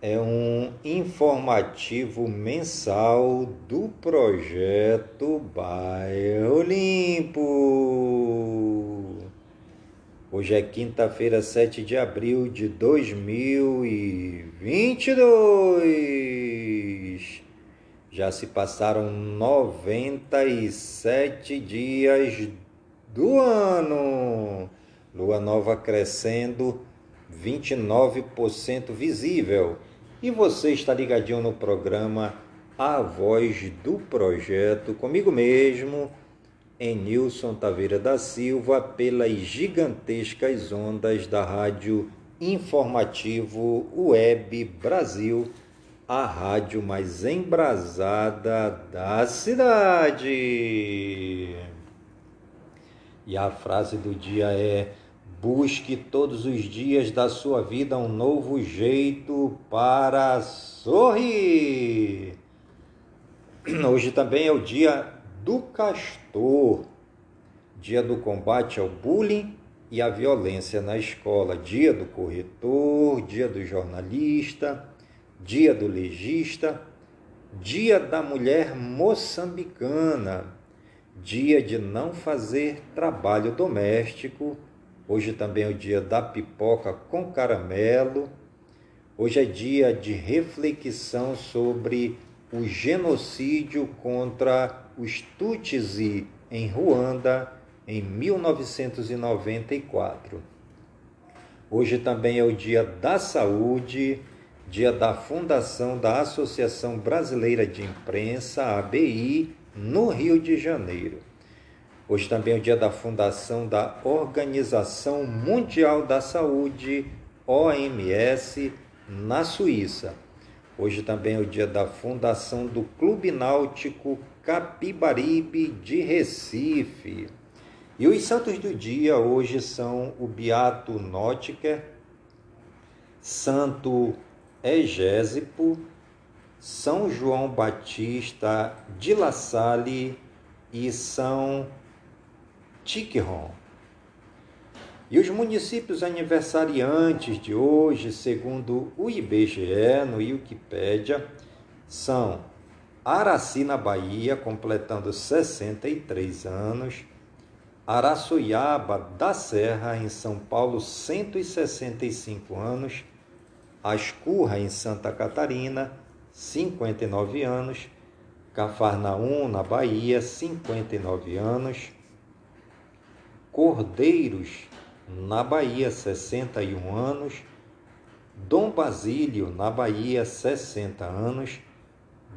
é um informativo mensal do projeto Bairro Limpo. Hoje é quinta-feira, 7 de abril de 2022. Já se passaram 97 dias do ano. Lua nova crescendo, 29% visível e você está ligadinho no programa A Voz do Projeto, comigo mesmo, em Nilson Taveira da Silva, pelas gigantescas ondas da Rádio Informativo Web Brasil, a rádio mais embrasada da cidade. E a frase do dia é Busque todos os dias da sua vida um novo jeito para sorrir. Hoje também é o dia do castor, dia do combate ao bullying e à violência na escola, dia do corretor, dia do jornalista, dia do legista, dia da mulher moçambicana, dia de não fazer trabalho doméstico Hoje também é o dia da pipoca com caramelo. Hoje é dia de reflexão sobre o genocídio contra os Tutsi em Ruanda em 1994. Hoje também é o dia da saúde, dia da fundação da Associação Brasileira de Imprensa, ABI, no Rio de Janeiro. Hoje também é o dia da fundação da Organização Mundial da Saúde, OMS, na Suíça. Hoje também é o dia da fundação do Clube Náutico Capibaribe de Recife. E os santos do dia hoje são o Beato Nótiker, Santo Egésipo, São João Batista de La Salle e São Tiqueron. E os municípios aniversariantes de hoje, segundo o IBGE no Wikipédia, são Araci, na Bahia, completando 63 anos, Araçoiaba da Serra, em São Paulo, 165 anos, Ascurra, em Santa Catarina, 59 anos, Cafarnaum, na Bahia, 59 anos, Cordeiros, na Bahia, 61 anos. Dom Basílio, na Bahia, 60 anos.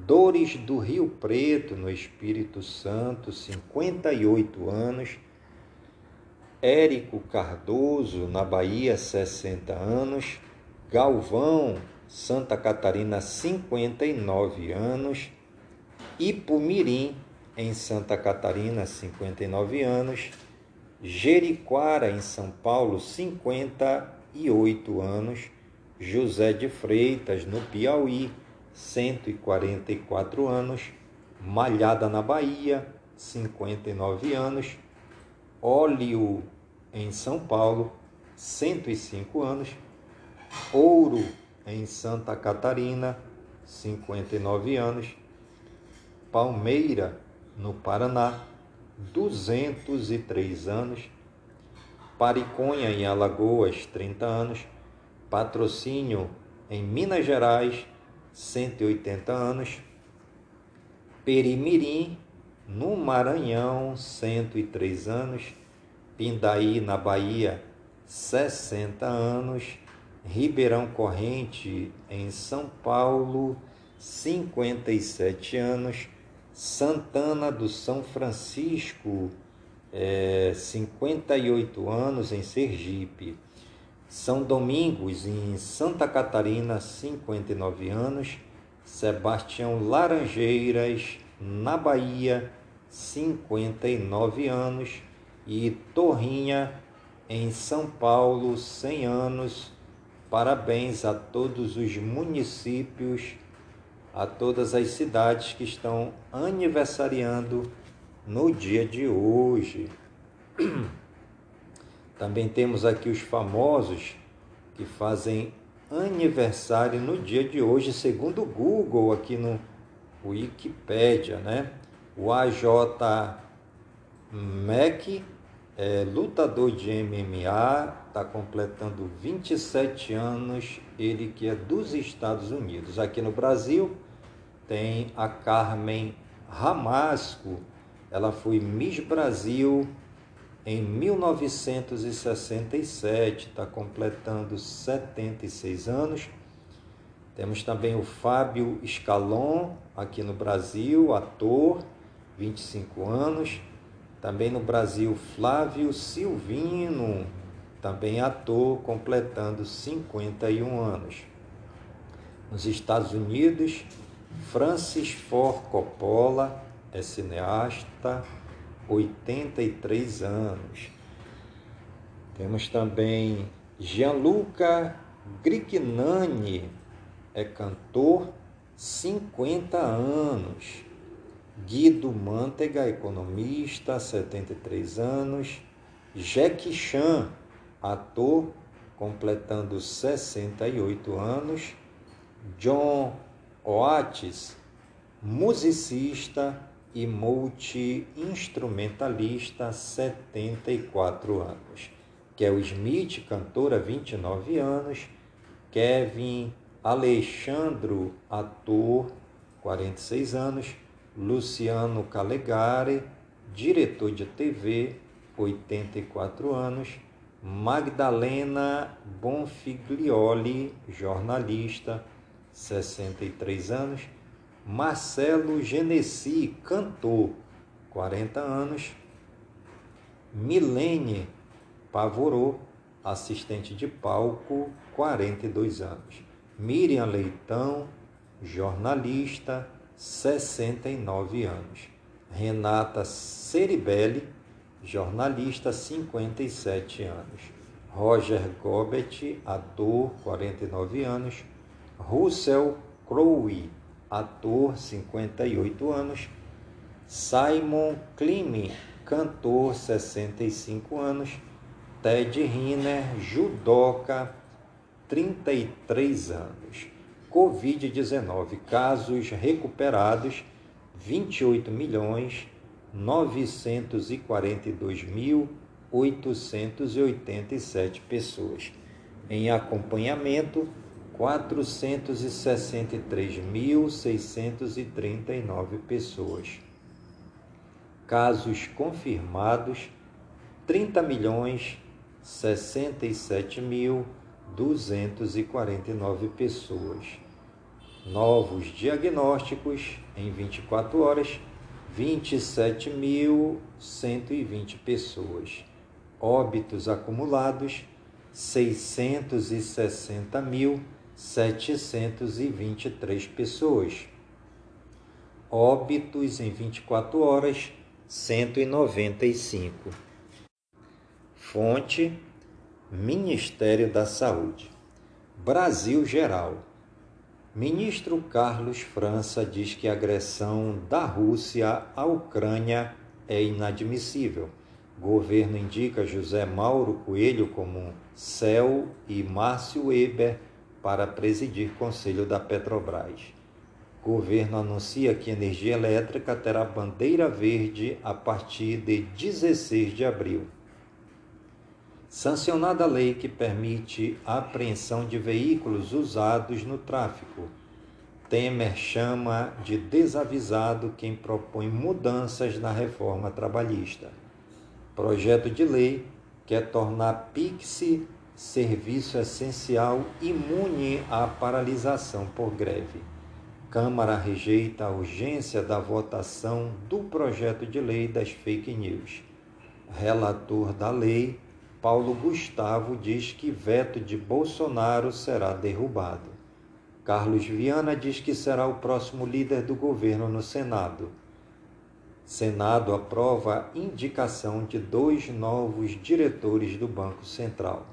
Dores do Rio Preto, no Espírito Santo, 58 anos. Érico Cardoso, na Bahia, 60 anos. Galvão, Santa Catarina, 59 anos. Ipumirim, em Santa Catarina, 59 anos. Jeriquara, em São Paulo, 58 anos. José de Freitas, no Piauí, 144 anos. Malhada, na Bahia, 59 anos. Óleo, em São Paulo, 105 anos. Ouro, em Santa Catarina, 59 anos. Palmeira, no Paraná, 203 anos. Pariconha, em Alagoas, 30 anos. Patrocínio, em Minas Gerais, 180 anos. Perimirim, no Maranhão, 103 anos. Pindaí, na Bahia, 60 anos. Ribeirão Corrente, em São Paulo, 57 anos. Santana do São Francisco, é, 58 anos em Sergipe. São Domingos, em Santa Catarina, 59 anos. Sebastião Laranjeiras, na Bahia, 59 anos, e Torrinha, em São Paulo, 100 anos. Parabéns a todos os municípios, a todas as cidades que estão aniversariando no dia de hoje. Também temos aqui os famosos que fazem aniversário no dia de hoje, segundo o Google, aqui no Wikipedia, né? O AJ Mac, é, lutador de MMA, está completando 27 anos, ele que é dos Estados Unidos. Aqui no Brasil tem a Carmen Ramasco, ela foi Miss Brasil em 1967, está completando 76 anos. Temos também o Fábio Scalon, aqui no Brasil, ator, 25 anos. Também no Brasil, Flávio Silvino, também ator, completando 51 anos. Nos Estados Unidos, Francis Ford Coppola é cineasta, 83 anos. Temos também Gianluca Grignani, é cantor, 50 anos. Guido Mantega, economista, 73 anos. Jack Chan, ator, completando 68 anos. John Oates, musicista, e multi-instrumentalista, 74 anos. Kel Smith, cantora, 29 anos. Kevin Alexandro, ator, 46 anos. Luciano Calegari, diretor de TV, 84 anos. Magdalena Bonfiglioli, jornalista, 63 anos. Marcelo Genesi, cantor, 40 anos. Milene Pavorô, assistente de palco, 42 anos. Miriam Leitão, jornalista, 69 anos. Renata Ceribelli, jornalista, 57 anos. Roger Gobet, ator, 49 anos. Russell Crowe, ator, 58 anos. Simon Klim, cantor, 65 anos. Ted Riner, judoca, 33 anos. Covid-19, casos recuperados, 28 milhões 942 mil 887 pessoas. Em acompanhamento, 463.639 pessoas. Casos confirmados, 30 milhões 67.249 pessoas. Novos diagnósticos em 24 horas, 27.120 pessoas. Óbitos acumulados, 660 mil 723 pessoas. Óbitos em 24 horas, 195. Fonte: Ministério da Saúde. Brasil Geral. Ministro Carlos França diz que a agressão da Rússia à Ucrânia é inadmissível. Governo indica José Mauro Coelho como CEL e Márcio Weber para presidir Conselho da Petrobras. Governo anuncia que energia elétrica terá bandeira verde a partir de 16 de abril. Sancionada a lei que permite a apreensão de veículos usados no tráfico. Temer chama de desavisado quem propõe mudanças na reforma trabalhista. Projeto de lei quer tornar Pix serviço essencial imune à paralisação por greve. Câmara rejeita a urgência da votação do projeto de lei das fake news. Relator da lei, Paulo Gustavo, diz que veto de Bolsonaro será derrubado. Carlos Viana diz que será o próximo líder do governo no Senado. Senado aprova indicação de dois novos diretores do Banco Central.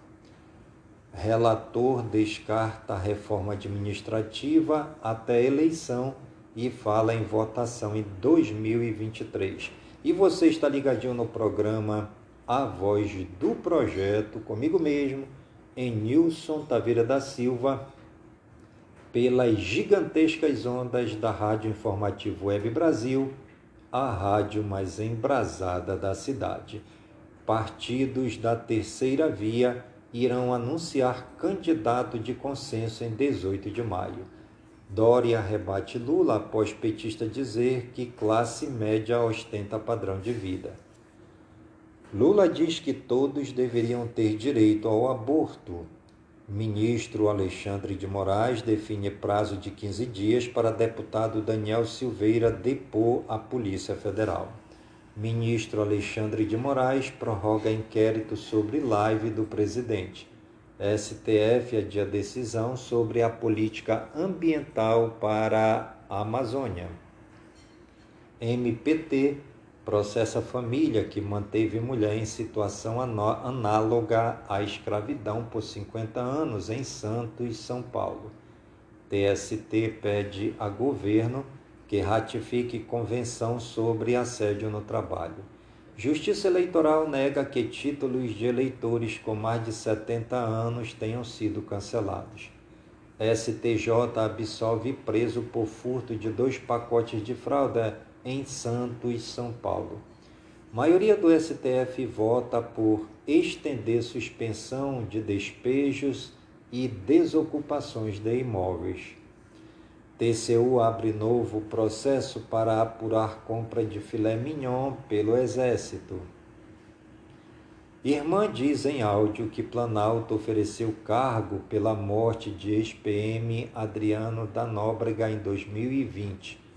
Relator descarta a reforma administrativa até eleição e fala em votação em 2023. E você está ligadinho no programa A Voz do Projeto, comigo mesmo, em Nilson Taveira da Silva, pelas gigantescas ondas da Rádio Informativo Web Brasil a rádio mais embrasada da cidade. Partidos da terceira via irão anunciar candidato de consenso em 18 de maio. Dória rebate Lula após petista dizer que classe média ostenta padrão de vida. Lula diz que todos deveriam ter direito ao aborto, Ministro Alexandre de Moraes define prazo de 15 dias para deputado Daniel Silveira depor à Polícia Federal. Ministro Alexandre de Moraes prorroga inquérito sobre live do presidente. STF adia decisão sobre a política ambiental para a Amazônia. MPT processa família que manteve mulher em situação análoga à escravidão por 50 anos em Santos, São Paulo. TST pede a governo que ratifique convenção sobre assédio no trabalho. Justiça Eleitoral nega que títulos de eleitores com mais de 70 anos tenham sido cancelados. STJ absolve preso por furto de dois pacotes de fralda em Santos, São Paulo. maioria do STF vota por estender suspensão de despejos e desocupações de imóveis. TCU abre novo processo para apurar compra de filé mignon pelo Exército. Irmã diz em áudio que Planalto ofereceu cargo pela morte de ex-PM Adriano da Nóbrega em 2020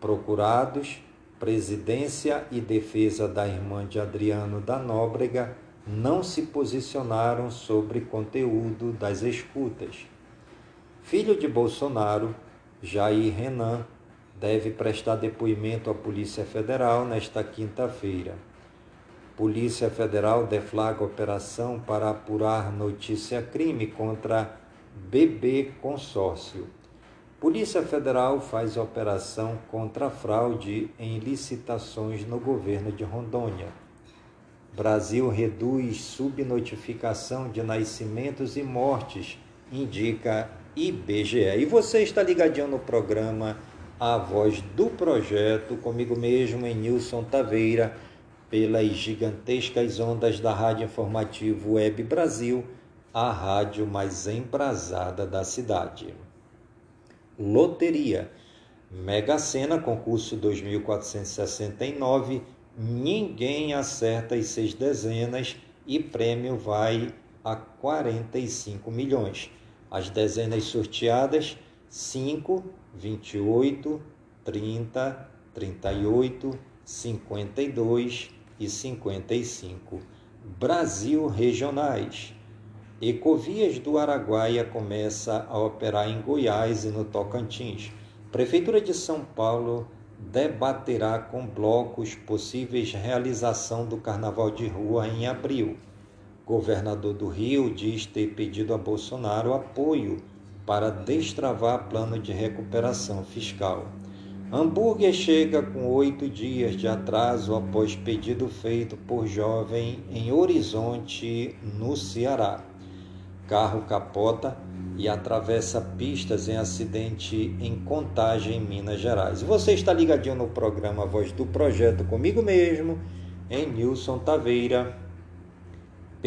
procurados, presidência e defesa da irmã de Adriano da Nóbrega não se posicionaram sobre conteúdo das escutas. Filho de Bolsonaro, Jair Renan, deve prestar depoimento à Polícia Federal nesta quinta-feira. Polícia Federal deflaga operação para apurar notícia crime contra BB Consórcio. Polícia Federal faz operação contra fraude em licitações no governo de Rondônia. Brasil reduz subnotificação de nascimentos e mortes, indica IBGE. E você está ligadinho no programa A Voz do Projeto, comigo mesmo, em Nilson Taveira, pelas gigantescas ondas da Rádio Informativo Web Brasil, a rádio mais embrasada da cidade. Loteria. Mega Sena, concurso 2469, ninguém acerta as seis dezenas e prêmio vai a 45 milhões. As dezenas sorteadas 5, 28, 30, 38, 52 e 55. Brasil Regionais. Ecovias do Araguaia começa a operar em Goiás e no Tocantins. Prefeitura de São Paulo debaterá com blocos possíveis realização do Carnaval de Rua em abril. Governador do Rio diz ter pedido a Bolsonaro apoio para destravar plano de recuperação fiscal. Hambúrguer chega com oito dias de atraso após pedido feito por jovem em Horizonte, no Ceará. Carro capota e atravessa pistas em acidente em Contagem, Minas Gerais. Você está ligadinho no programa Voz do Projeto comigo mesmo, em Nilson Taveira,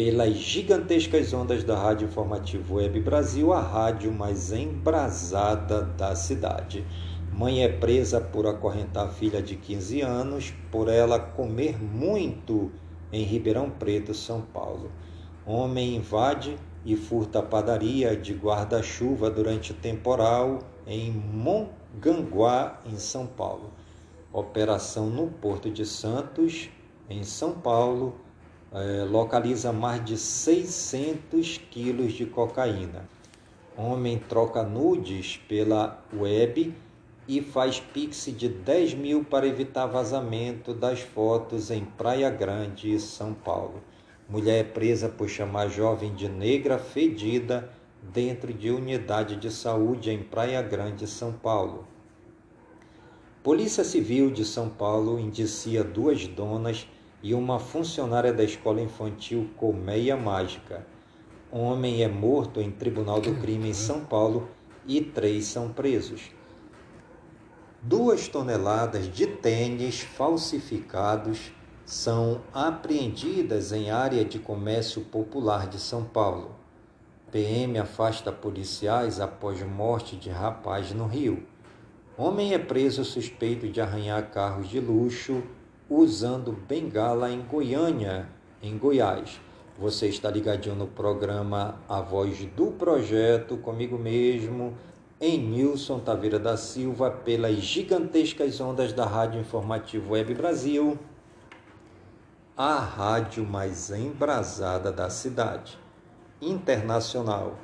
pelas gigantescas ondas da Rádio Informativo Web Brasil, a rádio mais embrasada da cidade. Mãe é presa por acorrentar filha de 15 anos por ela comer muito em Ribeirão Preto, São Paulo. Homem invade e furta padaria de guarda-chuva durante temporal em Monganguá, em São Paulo. Operação no Porto de Santos, em São Paulo, é, localiza mais de 600 quilos de cocaína. Homem troca nudes pela web e faz pix de 10 mil para evitar vazamento das fotos em Praia Grande, São Paulo. Mulher é presa por chamar jovem de negra fedida dentro de unidade de saúde em Praia Grande, São Paulo. Polícia Civil de São Paulo indicia duas donas e uma funcionária da escola infantil Colmeia Mágica. Homem é morto em tribunal do crime em São Paulo e três são presos duas toneladas de tênis falsificados são apreendidas em área de comércio popular de São Paulo. PM afasta policiais após morte de rapaz no Rio. Homem é preso suspeito de arranhar carros de luxo usando bengala em Goiânia, em Goiás. Você está ligadinho no programa A Voz do Projeto, comigo mesmo, em Nilson Taveira da Silva pelas gigantescas ondas da Rádio Informativo Web Brasil, a rádio mais embrasada da cidade. Internacional.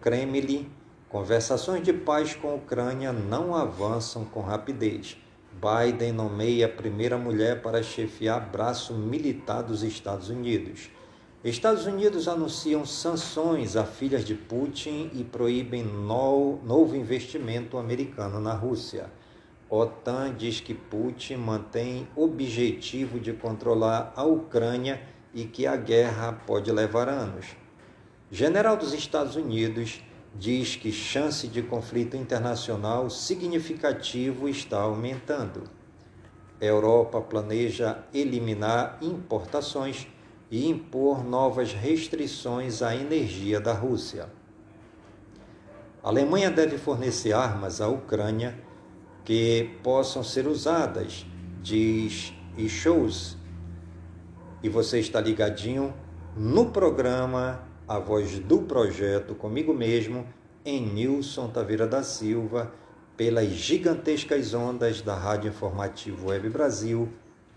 Kremlin. Conversações de paz com a Ucrânia não avançam com rapidez. Biden nomeia a primeira mulher para chefiar braço militar dos Estados Unidos. Estados Unidos anunciam sanções a filhas de Putin e proíbem no, novo investimento americano na Rússia. OTAN diz que Putin mantém objetivo de controlar a Ucrânia e que a guerra pode levar anos. General dos Estados Unidos diz que chance de conflito internacional significativo está aumentando. Europa planeja eliminar importações e impor novas restrições à energia da Rússia. A Alemanha deve fornecer armas à Ucrânia que possam ser usadas, diz Scholz. E você está ligadinho no programa A Voz do Projeto comigo mesmo, em Nilson Taveira da Silva, pelas gigantescas ondas da Rádio Informativo Web Brasil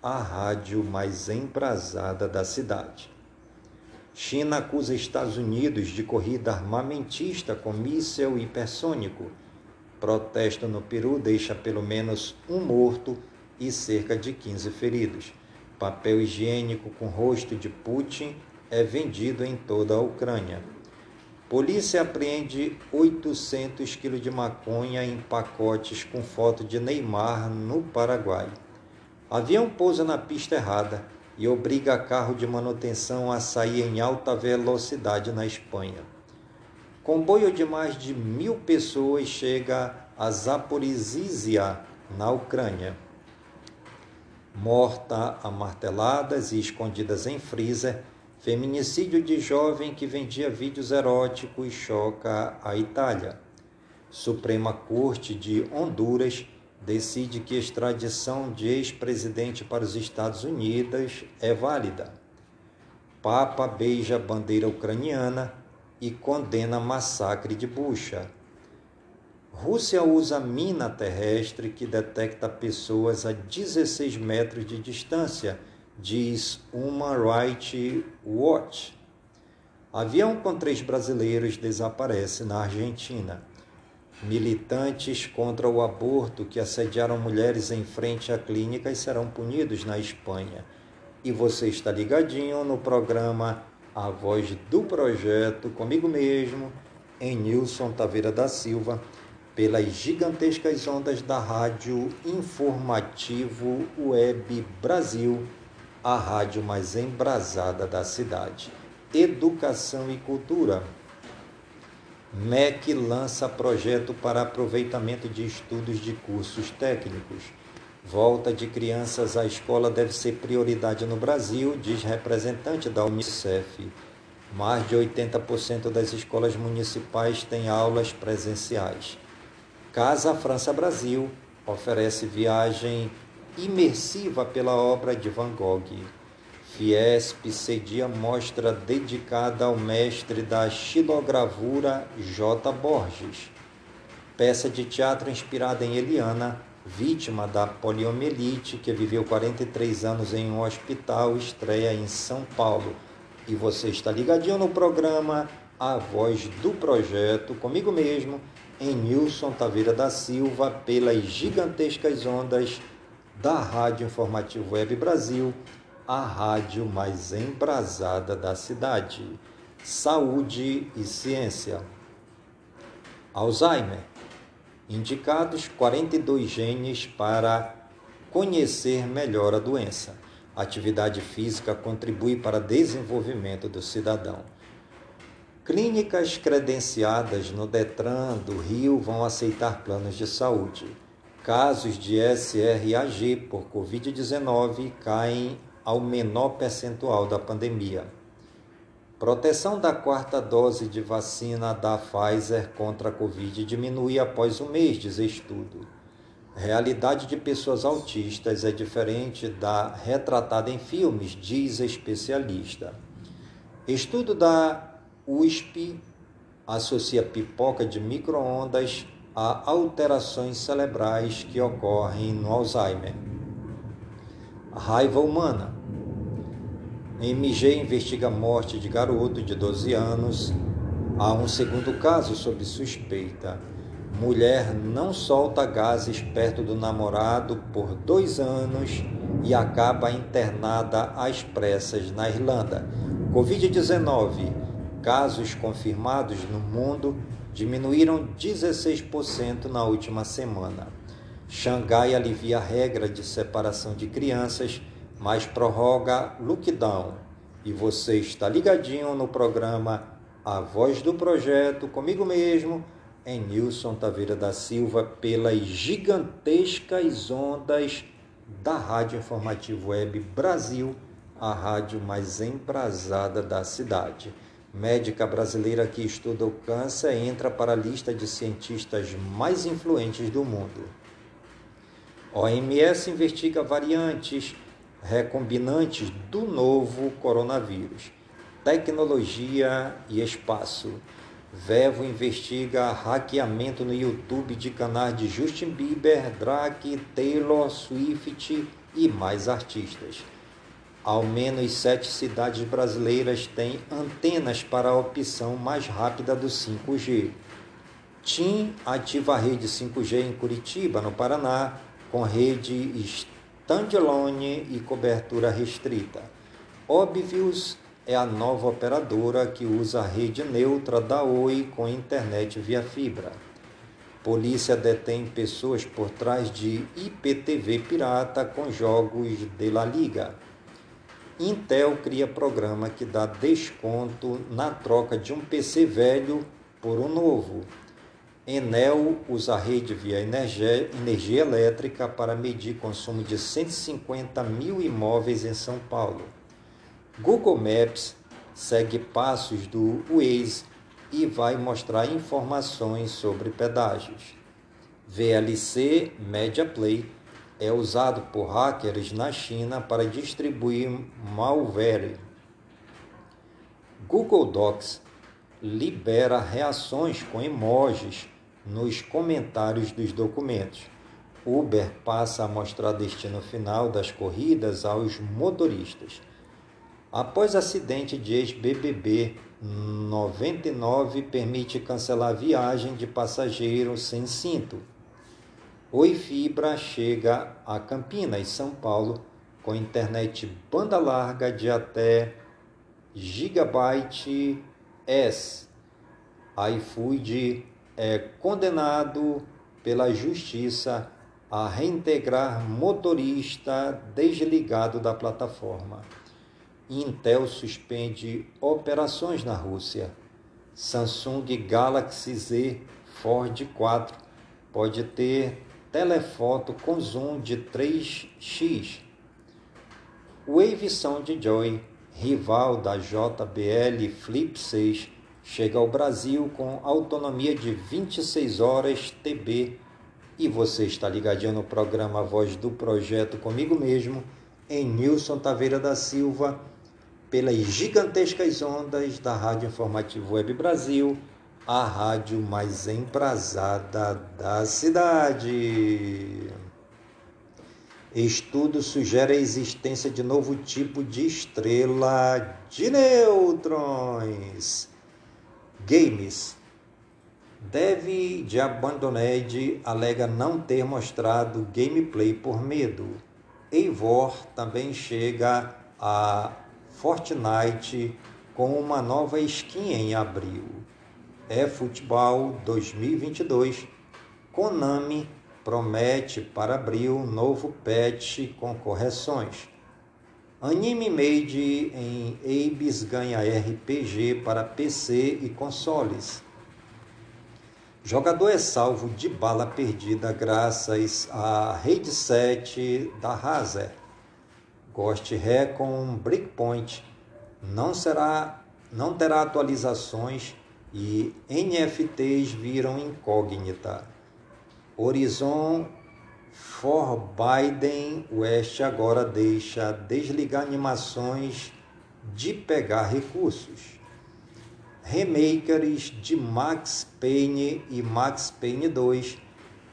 a rádio mais embrasada da cidade. China acusa Estados Unidos de corrida armamentista com míssel hipersônico. Protesto no Peru deixa pelo menos um morto e cerca de 15 feridos. Papel higiênico com rosto de Putin é vendido em toda a Ucrânia. Polícia apreende 800 quilos de maconha em pacotes com foto de Neymar no Paraguai. Avião pousa na pista errada e obriga carro de manutenção a sair em alta velocidade na Espanha. Comboio de mais de mil pessoas chega a Zaporizhzhia, na Ucrânia. Morta a marteladas e escondidas em freezer, feminicídio de jovem que vendia vídeos eróticos choca a Itália. Suprema Corte de Honduras decide que extradição de ex-presidente para os Estados Unidos é válida. Papa beija bandeira ucraniana e condena massacre de Bucha. Rússia usa mina terrestre que detecta pessoas a 16 metros de distância, diz Human Rights Watch. Avião com três brasileiros desaparece na Argentina. Militantes contra o aborto que assediaram mulheres em frente a clínicas serão punidos na Espanha. E você está ligadinho no programa A Voz do Projeto, comigo mesmo, em Nilson Taveira da Silva, pelas gigantescas ondas da Rádio Informativo Web Brasil, a rádio mais embrasada da cidade. Educação e cultura. MEC lança projeto para aproveitamento de estudos de cursos técnicos. Volta de crianças à escola deve ser prioridade no Brasil, diz representante da Unicef. Mais de 80% das escolas municipais têm aulas presenciais. Casa França Brasil oferece viagem imersiva pela obra de Van Gogh. Fiesp cedia mostra dedicada ao mestre da xilogravura J. Borges. Peça de teatro inspirada em Eliana, vítima da poliomielite, que viveu 43 anos em um hospital, estreia em São Paulo. E você está ligadinho no programa A Voz do Projeto, comigo mesmo, em Nilson Taveira da Silva pelas gigantescas ondas da Rádio Informativo Web Brasil, a rádio mais embrasada da cidade. Saúde e ciência. Alzheimer. Indicados 42 genes para conhecer melhor a doença. atividade física contribui para desenvolvimento do cidadão. Clínicas credenciadas no Detran do Rio vão aceitar planos de saúde. Casos de SRAG por Covid-19 caem ao menor percentual da pandemia. Proteção da quarta dose de vacina da Pfizer contra a Covid diminui após um mês, diz estudo. Realidade de pessoas autistas é diferente da retratada em filmes, diz especialista. Estudo da USP associa pipoca de microondas a alterações cerebrais que ocorrem no Alzheimer. raiva humana. MG investiga a morte de garoto de 12 anos. Há um segundo caso sob suspeita. Mulher não solta gases perto do namorado por dois anos e acaba internada às pressas na Irlanda. Covid-19 casos confirmados no mundo diminuíram 16% na última semana. Xangai alivia a regra de separação de crianças, mas prorroga lockdown. E você está ligadinho no programa A Voz do Projeto, comigo mesmo, em Nilson Taveira da Silva, pelas gigantescas ondas da Rádio Informativo Web Brasil, a rádio mais embrasada da cidade médica brasileira que estuda o câncer entra para a lista de cientistas mais influentes do mundo. OMS investiga variantes recombinantes do novo coronavírus. Tecnologia e espaço. Vevo investiga hackeamento no YouTube de canais de Justin Bieber, Drake, Taylor Swift e mais artistas. Ao menos sete cidades brasileiras têm antenas para a opção mais rápida do 5G. TIM ativa a rede 5G em Curitiba, no Paraná, com rede standalone e cobertura restrita. Obvious é a nova operadora que usa a rede neutra da Oi com internet via fibra. Polícia detém pessoas por trás de IPTV pirata com jogos de La Liga. Intel cria programa que dá desconto na troca de um PC velho por um novo. Enel usa a rede via energia, elétrica para medir consumo de 150 mil imóveis em São Paulo. Google Maps segue passos do Waze e vai mostrar informações sobre pedágios. VLC Media Play é usado por hackers na China para distribuir malware. Google Docs libera reações com emojis nos comentários dos documentos. Uber passa a mostrar destino final das corridas aos motoristas. Após acidente de ex-BBB, 99 permite cancelar viagem de passageiro sem cinto. Oi Fibra chega a Campinas, São Paulo, com internet banda larga de até gigabyte S. iFood é condenado pela justiça a reintegrar motorista desligado da plataforma. Intel suspende operações na Rússia. Samsung Galaxy Z Ford 4 pode ter telefoto com zoom de 3x. Wave Sound Joy, rival da JBL Flip 6, chega ao Brasil com autonomia de 26 horas TB e você está ligadinho no programa Voz do Projeto comigo mesmo, em Nilson Taveira da Silva, pelas gigantescas ondas da Rádio Informativo Web Brasil a rádio mais emprazada da cidade. Estudo sugere a existência de novo tipo de estrela de nêutrons. Games. Deve de Abandoned alega não ter mostrado gameplay por medo. Eivor também chega a Fortnite com uma nova skin em abril. É Futebol 2022. Konami promete para abril novo patch com correções. Anime Made em Abyss ganha RPG para PC e consoles. Jogador é salvo de bala perdida graças à Raid 7 da Razer. Ghost Recon Breakpoint não será não terá atualizações e NFTs viram incógnita. Horizon Forbidden West agora deixa desligar animações de pegar recursos remakers de Max Payne e Max Payne 2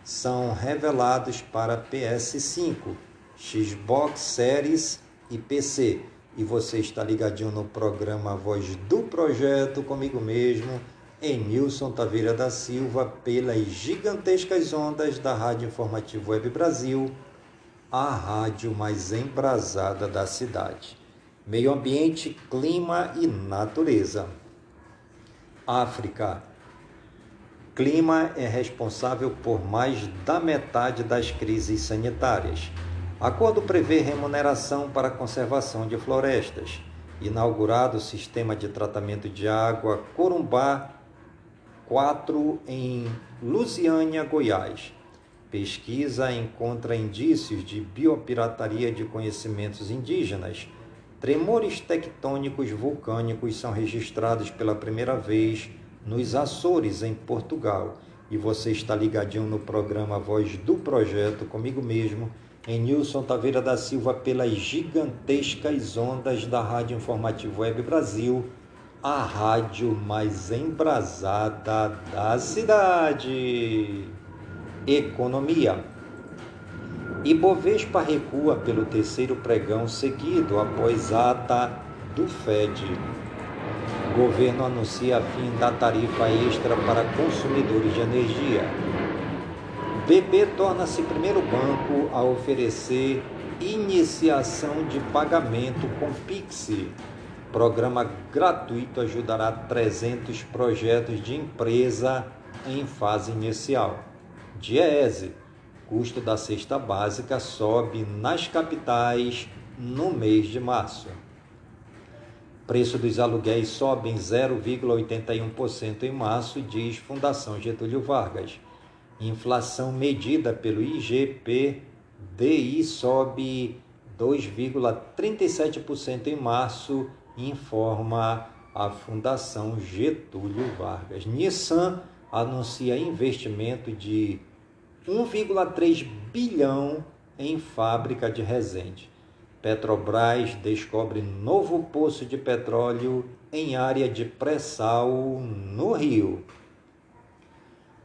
são revelados para PS5, Xbox Series e PC. E você está ligadinho no programa Voz do Projeto comigo mesmo, Emilson Taveira da Silva, pelas gigantescas ondas da Rádio Informativo Web Brasil, a rádio mais embrasada da cidade. Meio ambiente, clima e natureza. África. Clima é responsável por mais da metade das crises sanitárias. Acordo prevê remuneração para conservação de florestas. Inaugurado o sistema de tratamento de água Corumbá 4 em Lusiânia, Goiás. Pesquisa encontra indícios de biopirataria de conhecimentos indígenas Tremores tectônicos vulcânicos são registrados pela primeira vez nos Açores, em Portugal. E você está ligadinho no programa Voz do Projeto, comigo mesmo, em Nilson Taveira da Silva, pelas gigantescas ondas da Rádio Informativo Web Brasil, a rádio mais embrasada da cidade. Economia. Ibovespa recua pelo terceiro pregão seguido após ata do Fed. Governo anuncia fim da tarifa extra para consumidores de energia. BB torna-se primeiro banco a oferecer iniciação de pagamento com Pix. Programa gratuito ajudará 300 projetos de empresa em fase inicial. Diese custo da cesta básica sobe nas capitais no mês de março. Preço dos aluguéis sobe em 0,81% em março, diz Fundação Getúlio Vargas. Inflação medida pelo IGP-DI sobe 2,37% em março, informa a Fundação Getúlio Vargas. Nissan anuncia investimento de 1,3 bilhão em fábrica de Resende. Petrobras descobre novo poço de petróleo em área de pré-sal no Rio.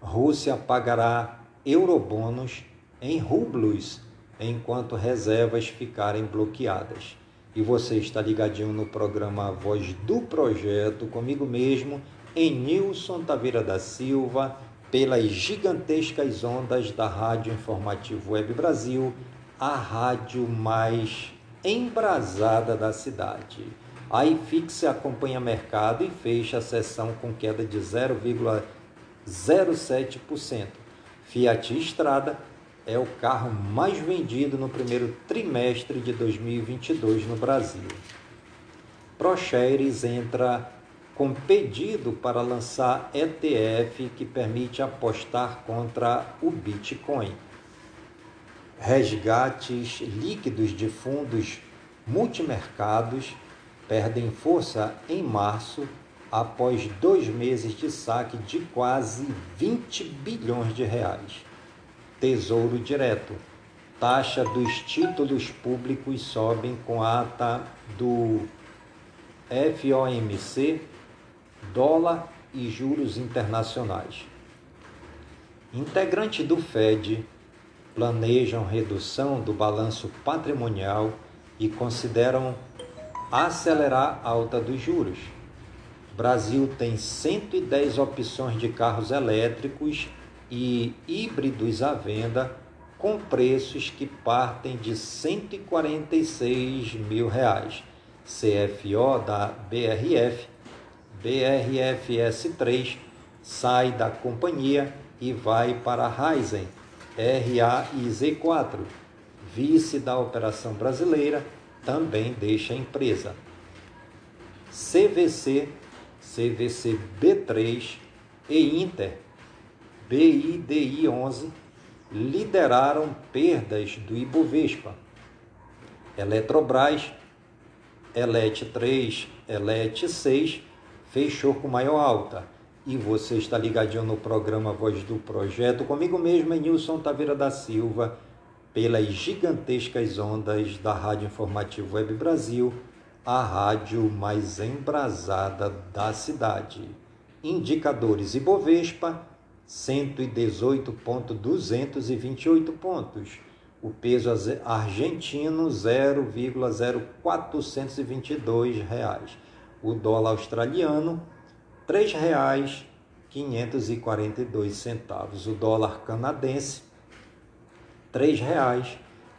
Rússia pagará eurobônus em rublos enquanto reservas ficarem bloqueadas. E você está ligadinho no programa Voz do Projeto comigo mesmo, em Nilson Taveira da Silva, pelas gigantescas ondas da Rádio Informativo Web Brasil, a rádio mais embrasada da cidade. A IFIX acompanha mercado e fecha a sessão com queda de 0,07%. Fiat Estrada é o carro mais vendido no primeiro trimestre de 2022 no Brasil. ProShares entra com pedido para lançar ETF que permite apostar contra o Bitcoin. Resgates líquidos de fundos multimercados perdem força em março após dois meses de saque de quase 20 bilhões de reais. Tesouro Direto. Taxa dos títulos públicos sobem com ata do FOMC dólar e juros internacionais. Integrantes do Fed planejam redução do balanço patrimonial e consideram acelerar a alta dos juros. Brasil tem 110 opções de carros elétricos e híbridos à venda com preços que partem de 146 mil reais. CFO da BRF, BRFS3 sai da companhia e vai para a Ryzen RAIZ4. Vice da operação brasileira também deixa a empresa. CVC, CVC B3 e Inter BIDI 11 lideraram perdas do Ibovespa. Eletrobras, Elet 3, Elet 6 fechou com maior alta. E você está ligadinho no programa Voz do Projeto, comigo mesmo é Nilson Taveira da Silva, pelas gigantescas ondas da Rádio Informativo Web Brasil, a rádio mais embrasada da cidade. Indicadores Ibovespa, 118.228 pontos. O peso argentino, 0,0422 reais. O dólar australiano, R$ 3,542. O dólar canadense, R$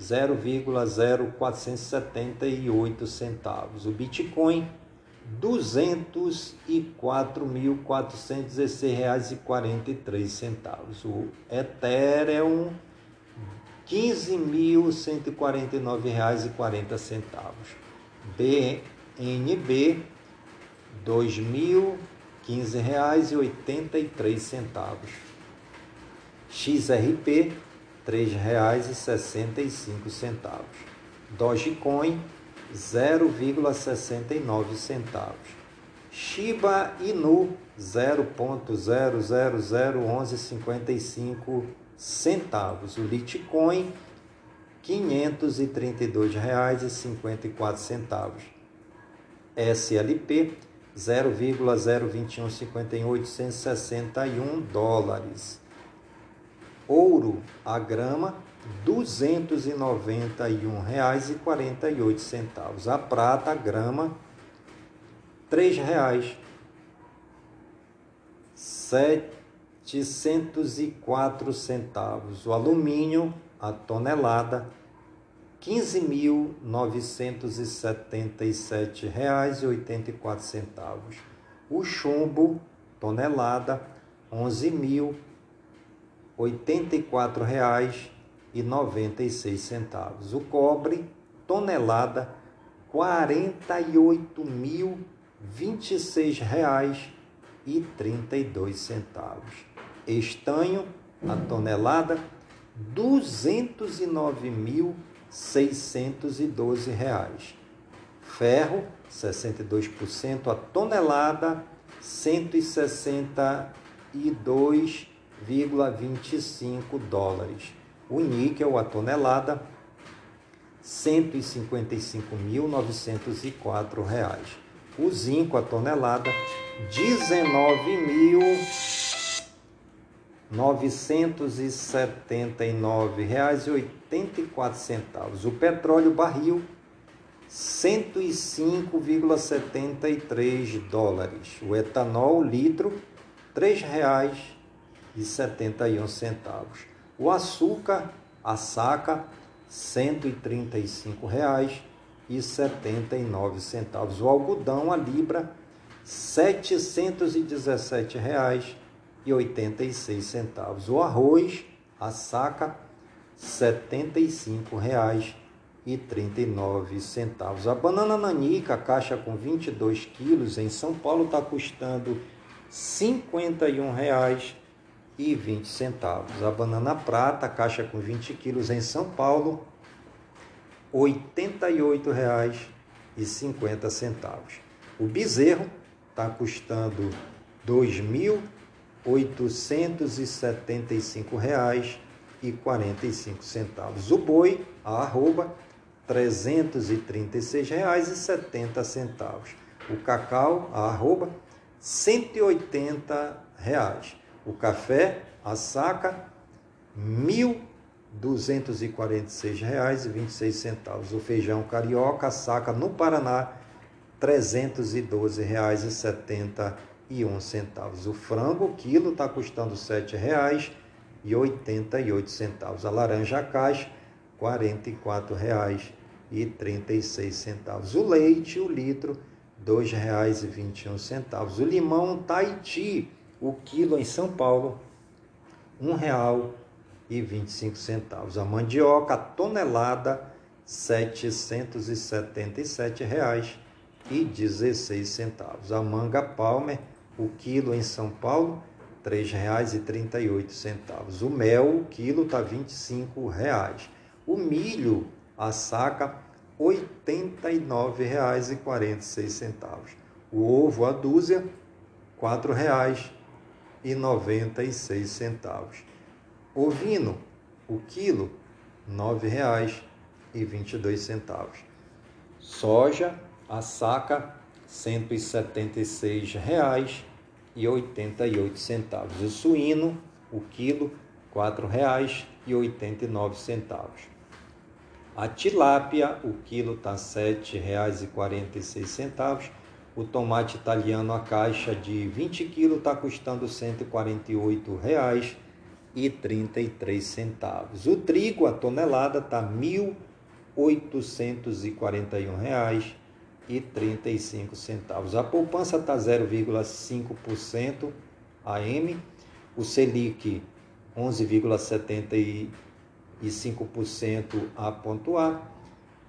0,0478 centavos. O Bitcoin, R$ 204.416,43. O Ethereum, R$ 15.149,40. BNB, R$ 2.015,83. XRP, R$ 3,65. Dogecoin, 0,69 centavos. Shiba Inu 0.0001155 centavos. O Litecoin R$ 532,54 centavos. SLP 0,02158861 dólares. Ouro a grama R$ 291,48. A prata, a grama, R$ reais. 704 centavos. O alumínio, a tonelada, R$ 15.977,84. O chumbo, tonelada, R$ 11.084,00 e 96 centavos. O cobre, tonelada, 48.026 reais e 32 centavos. Estanho, a tonelada, 209.612 reais. Ferro, 62% a tonelada, R$ 162,25 dólares. O níquel, a tonelada, R$ 155.904. O zinco, a tonelada, R$ 19.979,84. O petróleo barril, R$ 105,73 dólares. O etanol litro, R$ 3,71. O açúcar, a saca, R$ 135,79. O algodão, a libra, R$ 717,86. O arroz, a saca, R$ 75,39. A banana nanica, caixa com 22 quilos, em São Paulo está custando R$ 51,00 e 20 centavos. A banana prata, caixa com 20 quilos em São Paulo, R$ 88,50. O bezerro está custando R$ R$ 875,45. O boi, a arroba, R$ 336,70. O cacau, a arroba, 180 reais. O café, a saca, R$ 1.246,26. O feijão carioca, a saca no Paraná, R$ 312,71. O frango, o quilo, está custando R$ 7,88. A laranja a caixa, R$ 44,36. O leite, o litro, R$ 2,21. O limão Tahiti, o quilo em São Paulo, R$ 1,25. A mandioca, a tonelada, R$ 777,16. A manga Palmer, o quilo em São Paulo, R$ 3,38. O mel, o quilo, está R$ 25,00. O milho, a saca, R$ 89,46. O ovo, a dúzia, R$ 4,96. Ovino, o quilo, R$ 9,22. Soja, a saca, R$ 176,88. O suíno, o quilo, R$ 4,89. A tilápia, o quilo está R$ 7,46. O tomate italiano, a caixa de 20 quilos, está custando R$ 148,33. O trigo, a tonelada, está R$ 1.841,35. A poupança está 0,5% AM. O Selic, 11,75% 5% a pontuar.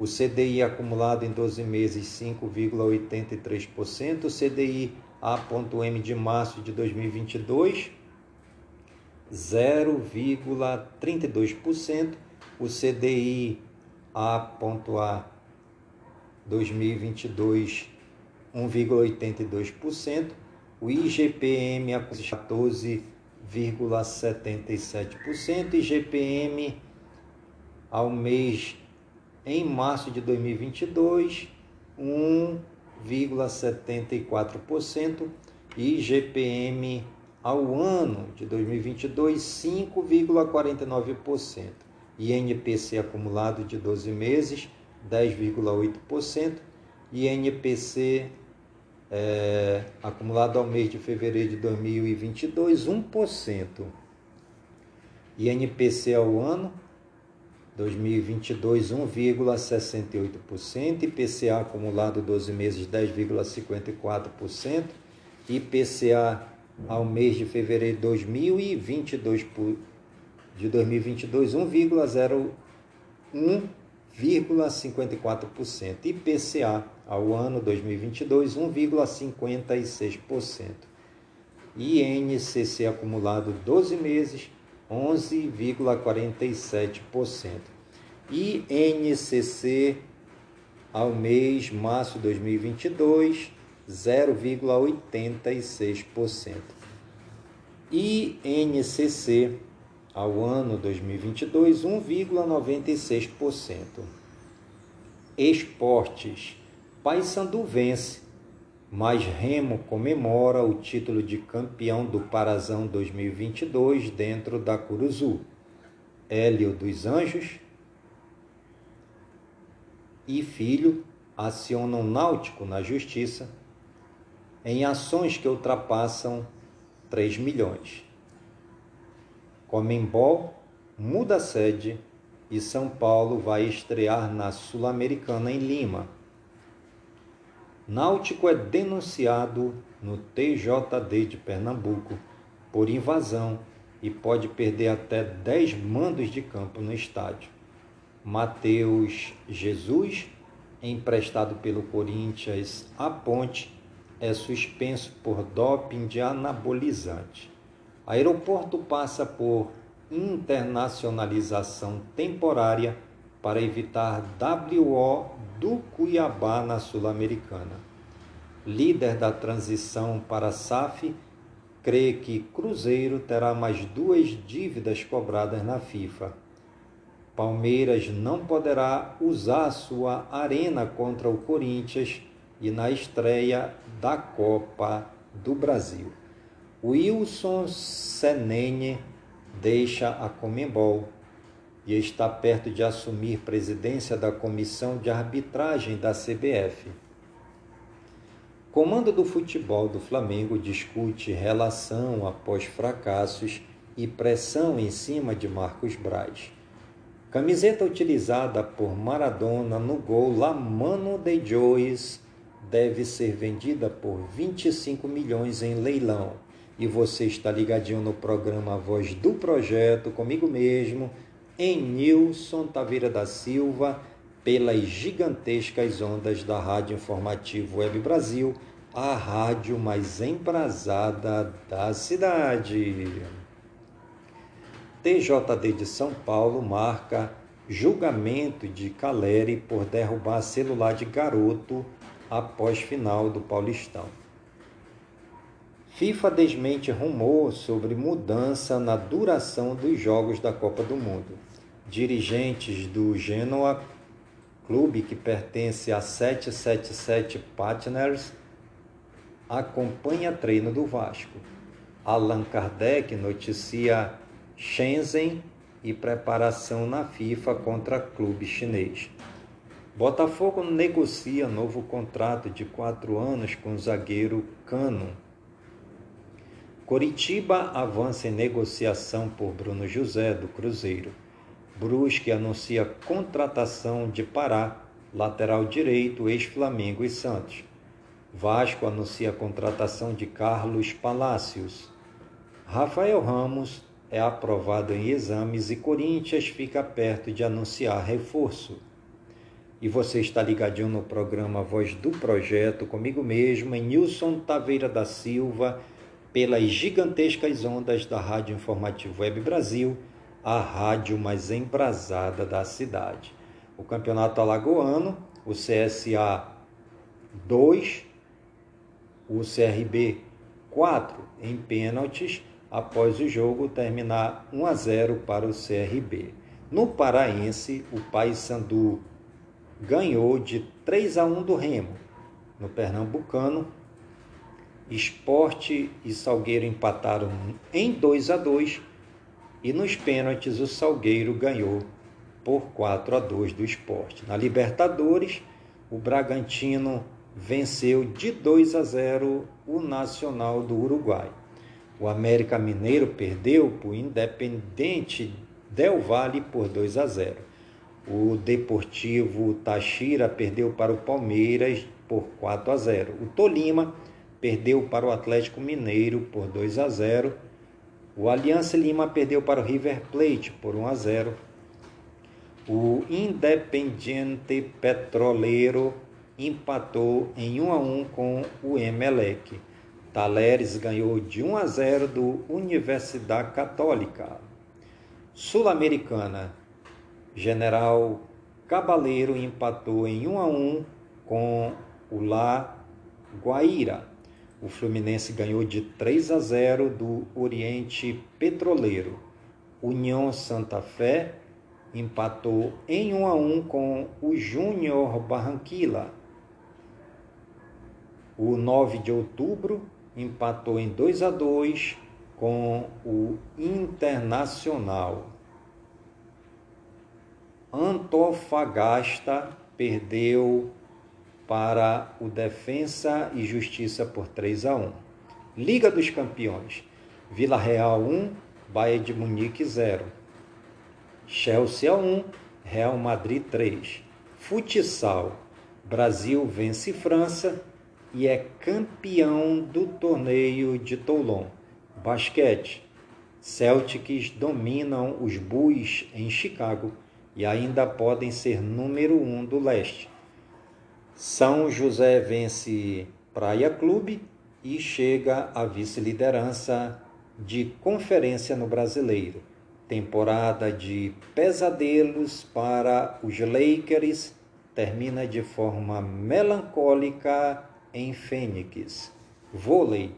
O CDI acumulado em 12 meses 5,83%. O CDI A.M de março de 2022 0,32%. O CDI A.A 2022 1,82%. O IGPM a 14,77%. IGPM ao mês em março de 2022, 1,74% e GPM ao ano de 2022, 5,49%. INPC acumulado de 12 meses, 10,8%. INPC é, acumulado ao mês de fevereiro de 2022, 1%. INPC ao ano, 2022 1,68%, IPCA acumulado 12 meses 10,54%, IPCA ao mês de fevereiro de 2022 de 2022 1,54%, IPCA ao ano 2022 1,56%. INCC acumulado 12 meses 11,47%. INCC ao mês março de 2022, 0,86%. INCC ao ano 2022, 1,96%. Esportes. Paysandu vence mas Remo comemora o título de campeão do Parazão 2022 dentro da Curuzu. Hélio dos Anjos e filho acionam Náutico na justiça em ações que ultrapassam 3 milhões. Comembol muda sede e São Paulo vai estrear na Sul-Americana em Lima Náutico é denunciado no TJD de Pernambuco por invasão e pode perder até 10 mandos de campo no estádio. Mateus Jesus, emprestado pelo Corinthians à Ponte, é suspenso por doping de anabolizante. Aeroporto passa por internacionalização temporária para evitar WO do Cuiabá na Sul-Americana. Líder da transição para a SAF, crê que Cruzeiro terá mais duas dívidas cobradas na FIFA. Palmeiras não poderá usar sua arena contra o Corinthians e na estreia da Copa do Brasil. Wilson Senene deixa a Comembol e está perto de assumir presidência da Comissão de Arbitragem da CBF. Comando do futebol do Flamengo discute relação após fracassos e pressão em cima de Marcos Braz. Camiseta utilizada por Maradona no gol La Mano de Joyce deve ser vendida por 25 milhões em leilão. E você está ligadinho no programa Voz do Projeto comigo mesmo, em Nilson Taveira da Silva pelas gigantescas ondas da Rádio Informativo Web Brasil, a rádio mais embrasada da cidade. TJD de São Paulo marca julgamento de Caleri por derrubar celular de garoto após final do Paulistão. FIFA desmente rumor sobre mudança na duração dos jogos da Copa do Mundo. Dirigentes do Genoa clube que pertence a 777 Partners, acompanha treino do Vasco. Allan Kardec noticia Shenzhen e preparação na FIFA contra clube chinês. Botafogo negocia novo contrato de quatro anos com zagueiro Cano. Coritiba avança em negociação por Bruno José, do Cruzeiro. Brusque anuncia contratação de Pará, lateral direito, ex-Flamengo e Santos. Vasco anuncia contratação de Carlos Palácios. Rafael Ramos é aprovado em exames e Corinthians fica perto de anunciar reforço. E você está ligadinho no programa Voz do Projeto, comigo mesmo, em Nilson Taveira da Silva, pelas gigantescas ondas da Rádio Informativo Web Brasil a rádio mais embrasada da cidade. O campeonato alagoano, o CSA 2, o CRB 4 em pênaltis, após o jogo terminar 1 a 0 para o CRB. No Paraense, o Paysandu ganhou de 3 a 1 do Remo. No Pernambucano, Esporte e Salgueiro empataram em 2 a 2 e nos pênaltis, o Salgueiro ganhou por 4 a 2 do esporte. Na Libertadores, o Bragantino venceu de 2 a 0 o Nacional do Uruguai. O América Mineiro perdeu para o Independente Del Valle por 2 a 0. O Deportivo Tachira perdeu para o Palmeiras por 4 a 0. O Tolima perdeu para o Atlético Mineiro por 2 a 0 o Aliança Lima perdeu para o River Plate por 1 a 0. O Independiente Petroleiro empatou em 1 a 1 com o Emelec. Taleres ganhou de 1 a 0 do Universidade Católica. Sul-Americana, General Cabaleiro empatou em 1 a 1 com o La Guaira. O Fluminense ganhou de 3 a 0 do Oriente Petroleiro. União Santa Fé empatou em 1 a 1 com o Júnior Barranquilla. O 9 de outubro empatou em 2 a 2 com o Internacional. Antofagasta perdeu para o Defensa e Justiça por 3 a 1. Liga dos Campeões. Vila Real 1, Bayern de Munique 0. Chelsea 1, Real Madrid 3. Futsal. Brasil vence França e é campeão do torneio de Toulon. Basquete. Celtics dominam os Bulls em Chicago e ainda podem ser número 1 um do leste. São José vence Praia Clube e chega à vice-liderança de conferência no Brasileiro. Temporada de pesadelos para os Lakers termina de forma melancólica em Fênix. Vôlei.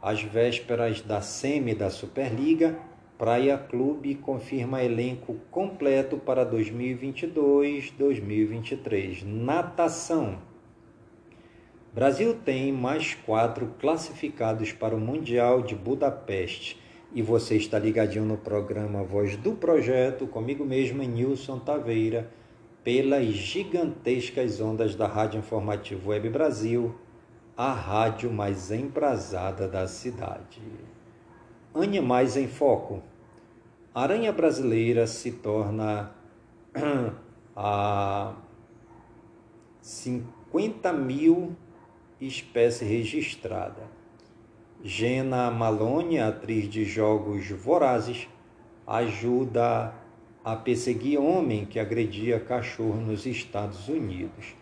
Às vésperas da semi da Superliga, Praia Clube confirma elenco completo para 2022-2023. Natação. Brasil tem mais quatro classificados para o Mundial de Budapeste. E você está ligadinho no programa Voz do Projeto, comigo mesmo, Nilson Taveira, pelas gigantescas ondas da Rádio Informativo Web Brasil, a rádio mais embrasada da cidade. Animais em Foco. Aranha brasileira se torna a 50 mil espécie registrada. Gena Malone, atriz de jogos vorazes, ajuda a perseguir homem que agredia cachorro nos Estados Unidos.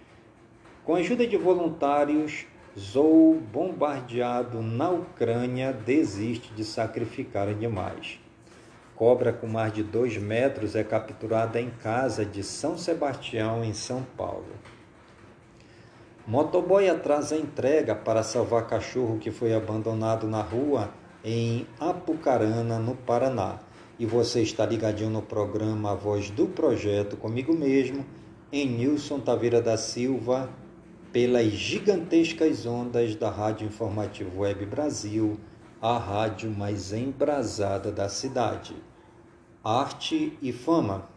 Com a ajuda de voluntários, Zou, bombardeado na Ucrânia, desiste de sacrificar animais. Cobra com mais de dois metros é capturada em casa de São Sebastião, em São Paulo. Motoboy atrasa a entrega para salvar cachorro que foi abandonado na rua em Apucarana, no Paraná. E você está ligadinho no programa A Voz do Projeto comigo mesmo, em Nilson Taveira da Silva, pelas gigantescas ondas da Rádio Informativo Web Brasil, a rádio mais embrasada da cidade. Arte e fama.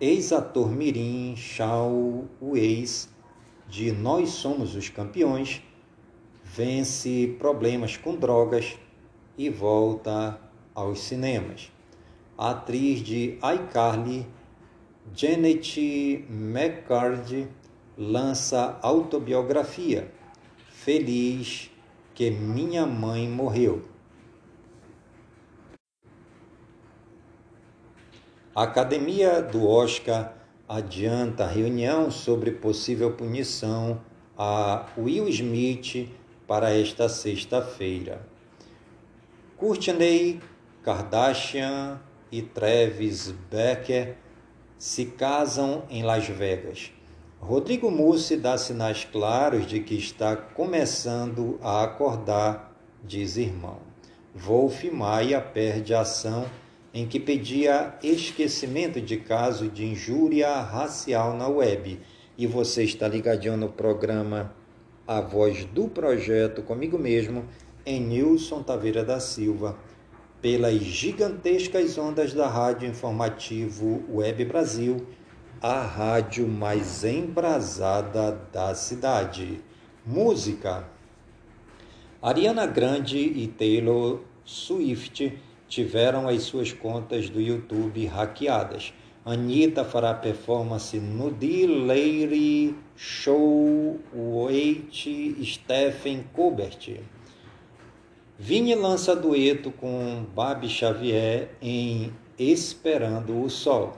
Ex-ator Mirim Chao Weiss, de Nós Somos os Campeões, vence problemas com drogas e volta aos cinemas. A atriz de iCarly, Janet McCarthy, lança autobiografia Feliz que minha mãe morreu. A Academia do Oscar adianta reunião sobre possível punição a Will Smith para esta sexta-feira. Courtney Kardashian e Travis Becker se casam em Las Vegas. Rodrigo Mussi dá sinais claros de que está começando a acordar, diz irmão. Wolf Maia perde a ação em que pedia esquecimento de caso de injúria racial na web. E você está ligadinho no programa A Voz do Projeto comigo mesmo, em Nilson Taveira da Silva, pelas gigantescas ondas da Rádio Informativo Web Brasil a rádio mais embrasada da cidade. Música. Ariana Grande e Taylor Swift tiveram as suas contas do YouTube hackeadas. Anitta fará performance no Delay Show Wait Stephen Colbert. Vini lança dueto com Babi Xavier em Esperando o Sol.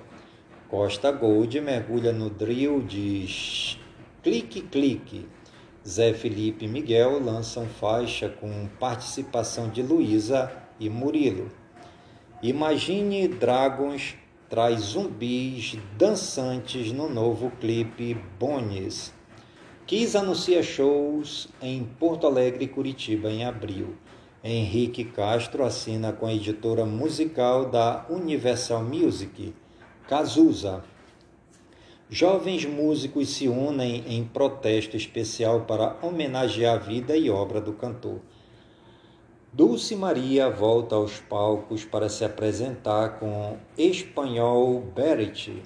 Costa Gold mergulha no drill de Clique Clique. Zé Felipe e Miguel lançam faixa com participação de Luísa e Murilo. Imagine Dragons traz zumbis dançantes no novo clipe Bones. Kiss anuncia shows em Porto Alegre e Curitiba em abril. Henrique Castro assina com a editora musical da Universal Music Cazuza. Jovens músicos se unem em protesto especial para homenagear a vida e obra do cantor. Dulce Maria volta aos palcos para se apresentar com Espanhol Berit,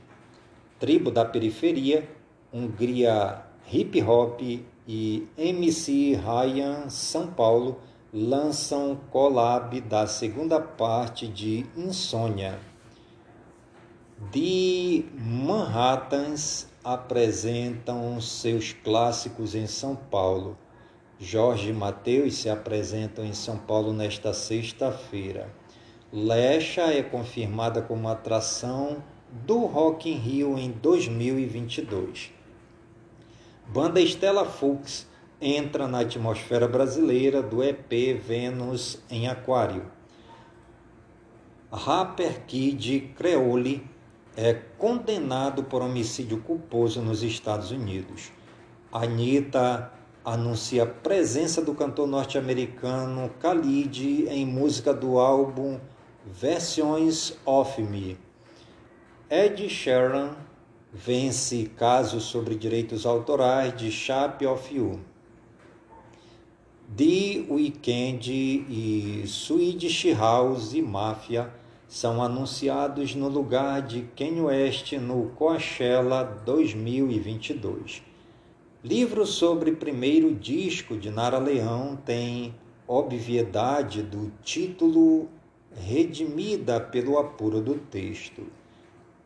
Tribo da Periferia, Hungria Hip Hop e MC Ryan São Paulo lançam collab da segunda parte de Insônia. The Manhattans apresentam seus clássicos em São Paulo. Jorge e Mateus se apresentam em São Paulo nesta sexta-feira. Lecha é confirmada como atração do Rock in Rio em 2022. Banda Estela Fux entra na atmosfera brasileira do EP Vênus em Aquário. Rapper Kid Creole é condenado por homicídio culposo nos Estados Unidos. Anitta anuncia a presença do cantor norte-americano Khalid em música do álbum Versions of Me. Ed Sheeran vence caso sobre direitos autorais de Shape of You. The Weeknd e Swedish House e Mafia são anunciados no lugar de West no Coachella 2022. Livro sobre primeiro disco de Nara Leão tem obviedade do título redimida pelo apuro do texto.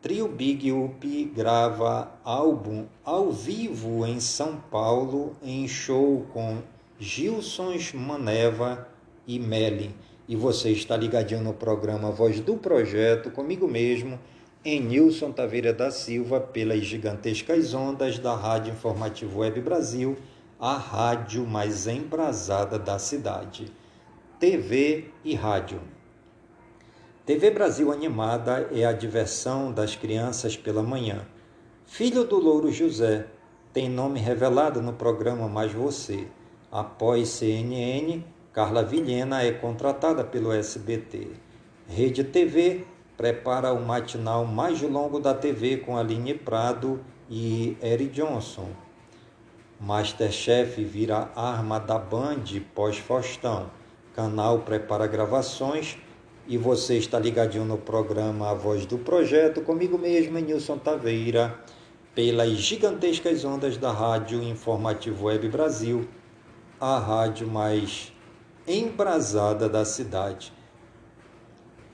Trio Big Up grava álbum ao vivo em São Paulo em show com Gilsons Maneva e Melin. E você está ligadinho no programa Voz do Projeto comigo mesmo em Nilson Taveira da Silva pelas gigantescas ondas da Rádio Informativo Web Brasil, a rádio mais embrasada da cidade. TV e rádio. TV Brasil Animada é a diversão das crianças pela manhã. Filho do Louro José, tem nome revelado no programa Mais Você. Após CNN, Carla Vilhena é contratada pelo SBT. Rede TV prepara o matinal mais longo da TV com Aline Prado e Eric Johnson. Masterchef vira arma da Band pós-Faustão. Canal prepara gravações e você está ligadinho no programa A Voz do Projeto, comigo mesmo, Nilson Taveira, pelas gigantescas ondas da Rádio Informativo Web Brasil, a rádio mais embrasada da cidade.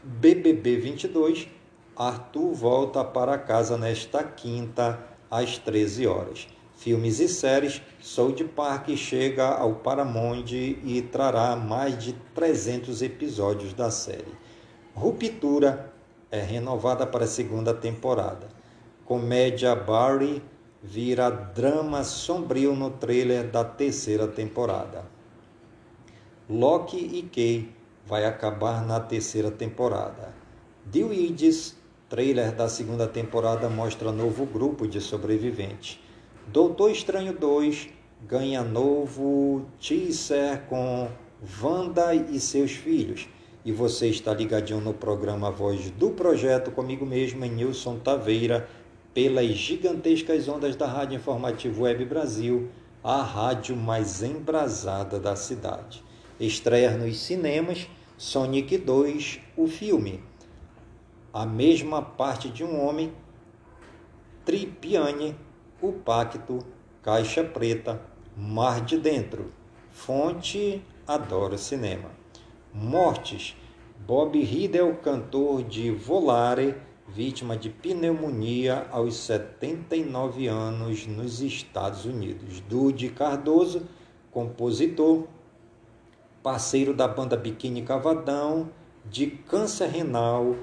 BBB 22, Arthur volta para casa nesta quinta às 13 horas. Filmes e séries, South Park chega ao Paramount e trará mais de 300 episódios da série. Ruptura é renovada para a segunda temporada. Comédia Barry vira drama sombrio no trailer da terceira temporada. Loki e Kay vai acabar na terceira temporada. The Weeds, trailer da segunda temporada, mostra novo grupo de sobreviventes. Doutor Estranho 2 ganha novo teaser com Wanda e seus filhos. E você está ligadinho no programa Voz do Projeto comigo mesmo, Nilson Taveira, pelas gigantescas ondas da Rádio Informativo Web Brasil, a rádio mais embrasada da cidade. Estreia nos cinemas Sonic 2, o filme. A mesma parte de um homem, Tripiane, o Pacto, Caixa Preta, Mar de Dentro. Fonte Adoro Cinema. Mortes. Bob Riddle, cantor de Volare, vítima de pneumonia aos 79 anos nos Estados Unidos. Dude Cardoso, compositor, parceiro da banda Biquíni Cavadão, de câncer renal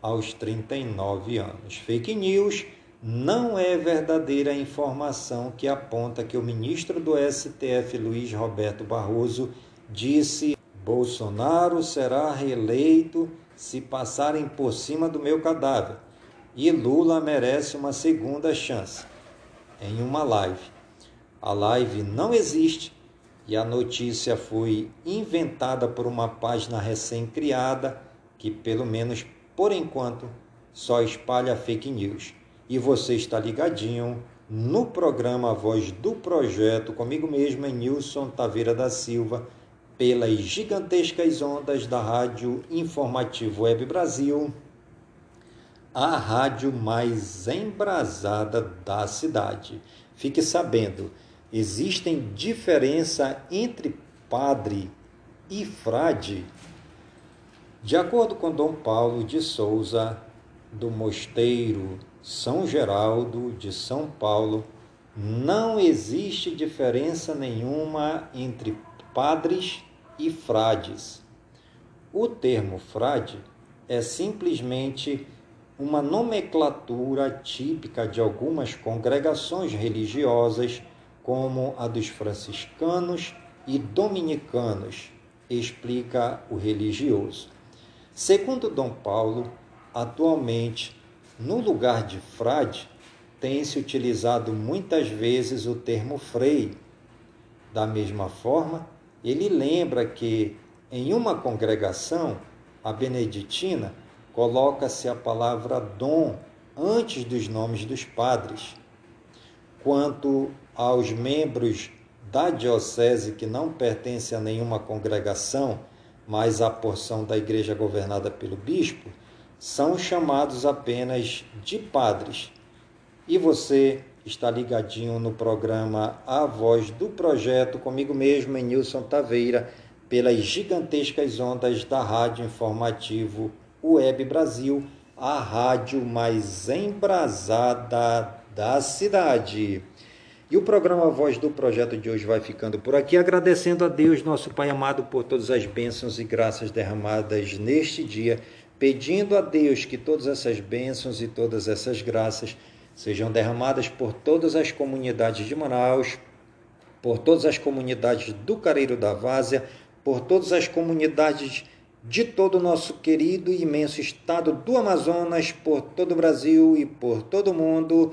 aos 39 anos. Fake news não é verdadeira informação que aponta que o ministro do STF, Luiz Roberto Barroso, disse: Bolsonaro será reeleito se passarem por cima do meu cadáver e Lula merece uma segunda chance. Em uma live. A live não existe e a notícia foi inventada por uma página recém-criada que, pelo menos por enquanto, só espalha fake news. E você está ligadinho no programa Voz do Projeto, comigo mesmo, Nilson Taveira da Silva, pelas gigantescas ondas da Rádio Informativo Web Brasil, a rádio mais embrasada da cidade. Fique sabendo existem diferença entre padre e frade? De acordo com Dom Paulo de Souza, do Mosteiro São Geraldo de São Paulo, não existe diferença nenhuma entre padres e frades. O termo frade é simplesmente uma nomenclatura típica de algumas congregações religiosas como a dos franciscanos e dominicanos, explica o religioso. Segundo Dom Paulo, atualmente, no lugar de frade, tem-se utilizado muitas vezes o termo frei, Da mesma forma, ele lembra que em uma congregação, a beneditina, coloca-se a palavra dom antes dos nomes dos padres. Quanto aos membros da diocese que não pertencem a nenhuma congregação, mas à porção da igreja governada pelo bispo, são chamados apenas de padres. E você está ligadinho no programa A Voz do Projeto, comigo mesmo, em Nilson Taveira, pelas gigantescas ondas da Rádio Informativo Web Brasil, a rádio mais embrasada da cidade. E o programa Voz do Projeto de hoje vai ficando por aqui, agradecendo a Deus, nosso Pai amado, por todas as bênçãos e graças derramadas neste dia, pedindo a Deus que todas essas bênçãos e todas essas graças sejam derramadas por todas as comunidades de Manaus, por todas as comunidades do Careiro da Várzea, por todas as comunidades de todo o nosso querido e imenso estado do Amazonas, por todo o Brasil e por todo o mundo.